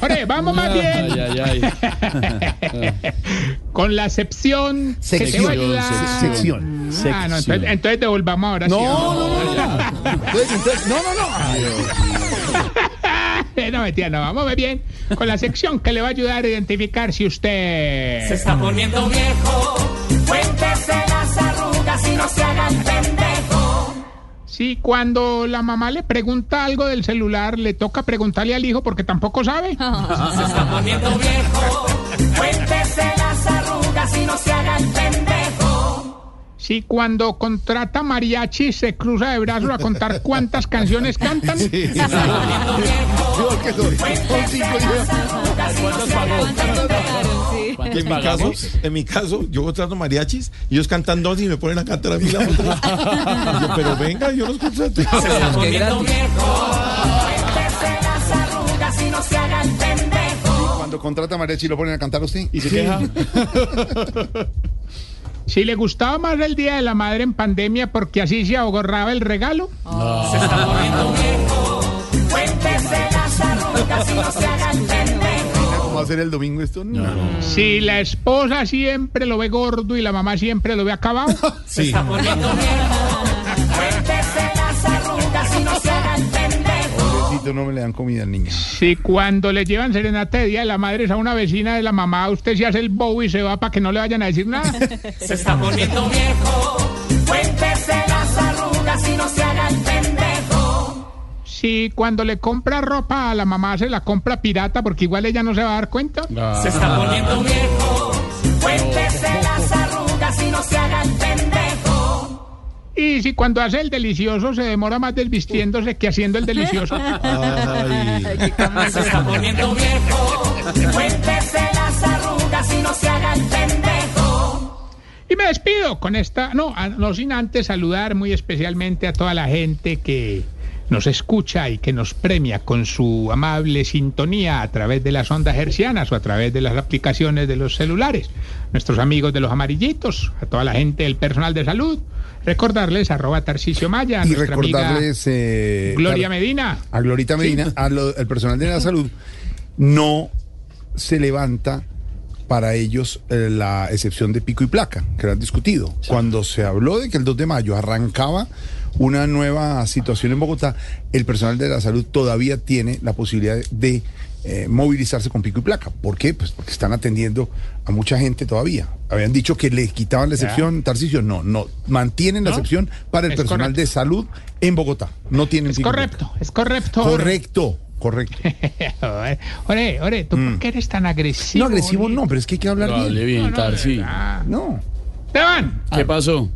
Ore, vamos más bien Ay, ay, ay. con la excepción que te va a Sección, sección. Ah, no, entonces, entonces devolvamos ahora sí. No, no, no, no. Entonces, entonces, no, no, no. Ay, no, mentira, no, vamos bien con la sección que le va a ayudar a identificar si Se usted... está poniendo viejo. Cuéntese las arrugas y no se haga el pendejo. Si cuando la mamá le pregunta algo del celular, le toca preguntarle al hijo porque tampoco sabe. Se está poniendo viejo. Cuéntese las arrugas y no se haga el pendejo. Si cuando contrata mariachi se cruza de brazos a contar cuántas canciones cantan. Yo que soy. Son cinco y- ¿Cuántos En mi, caso, en mi caso, yo contrato mariachis y ellos cantan dos y me ponen a cantar a mí la otra. Yo, pero venga, yo los contrato. Se está poniendo las arrugas y no se haga el pendejo. Cuando contrata a mariachi lo ponen a cantar a usted. ¿Y se queja? Si le gustaba más el Día de la Madre en pandemia porque así se ahorraba el regalo. Se está poniendo viejo. Cuéntese las arrugas y no se haga el pendejo. ¿Cómo va a ser el domingo esto? No. Si la esposa siempre lo ve gordo y la mamá siempre lo ve acabado. Se está poniendo viejo. Cuéntese las arrugas y no se haga el pendejo. No me le dan comida al niño. Si cuando le llevan serenata de Día de la Madre a una vecina de la mamá, usted se hace el bobo y se va para que no le vayan a decir nada. Se está poniendo viejo. Cuando le compra ropa a la mamá se la compra pirata porque igual ella no se va a dar cuenta. Se está poniendo viejo. Cuéntese las arrugas y no se haga el pendejo. Y si cuando hace el delicioso se demora más desvistiéndose que haciendo el delicioso. Se está poniendo viejo. Cuéntese las arrugas y no se haga el pendejo. Y me despido con esta, no, no sin antes saludar muy especialmente a toda la gente que nos escucha y que nos premia con su amable sintonía a través de las ondas hercianas o a través de las aplicaciones de los celulares. Nuestros amigos de los amarillitos, a toda la gente del personal de salud. Recordarles arroba Tarcicio Maya, a Y nuestra amiga recordarles. eh, Gloria tar- Medina. A Glorita Medina, lo- al personal de la salud, no se levanta para ellos eh, la excepción de pico y placa, que era discutido. Cuando se habló de que el 2 de mayo arrancaba una nueva situación en Bogotá, el personal de la salud todavía tiene la posibilidad de eh, movilizarse con pico y placa. ¿Por qué? Pues porque están atendiendo a mucha gente todavía. Habían dicho que le quitaban la excepción, Tarcicio, no, no, mantienen la ¿No? excepción para el Es personal correcto. de salud en Bogotá. No tienen Es pico y placa. correcto, es correcto. Correcto, correcto. Ore, ore, ¿tú por qué eres tan agresivo? Mm. No, agresivo ore? no, pero es que hay que hablar bien. bien, No, no, Tarsi. No. Esteban, ¿Qué pasó?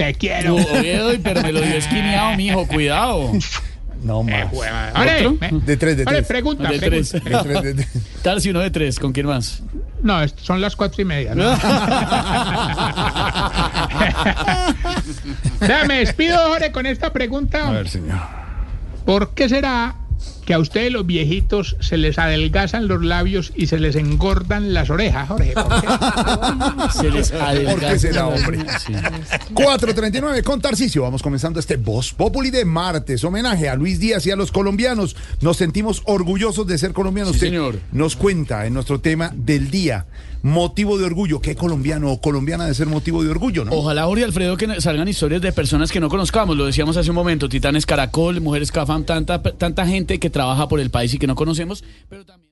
Te quiero. Oye, pero me lo dio esquineado, mijo, cuidado. No Eh, más. Ore, ¿Otro? De tres, de tres. pregunta, De pregunta. tres. De tres, de tres. Tarsi, uno de tres, ¿con quién más? No, son las cuatro y media. ¿no? o sea, me despido, Jorge, con esta pregunta. A ver, señor. ¿Por qué será que a ustedes los viejitos se les adelgazan los labios y se les engordan las orejas, Jorge? ¿Por qué? Se les ¿Por qué será, hombre? Sí. 439 con Tarcicio. Vamos comenzando este Voz Populi de martes. Homenaje a Luis Díaz y a los colombianos. Nos sentimos orgullosos de ser colombianos. Sí, Usted señor. Nos cuenta en nuestro tema del día. Motivo de orgullo. ¿Qué colombiano o colombiana de ser motivo de orgullo, no? Ojalá, Jorge Alfredo, que salgan historias de personas que no conozcamos. Lo decíamos hace un momento, Titanes Caracol, Mujeres Cafam, tanta, tanta gente que trabaja por el país y que no conocemos, pero también...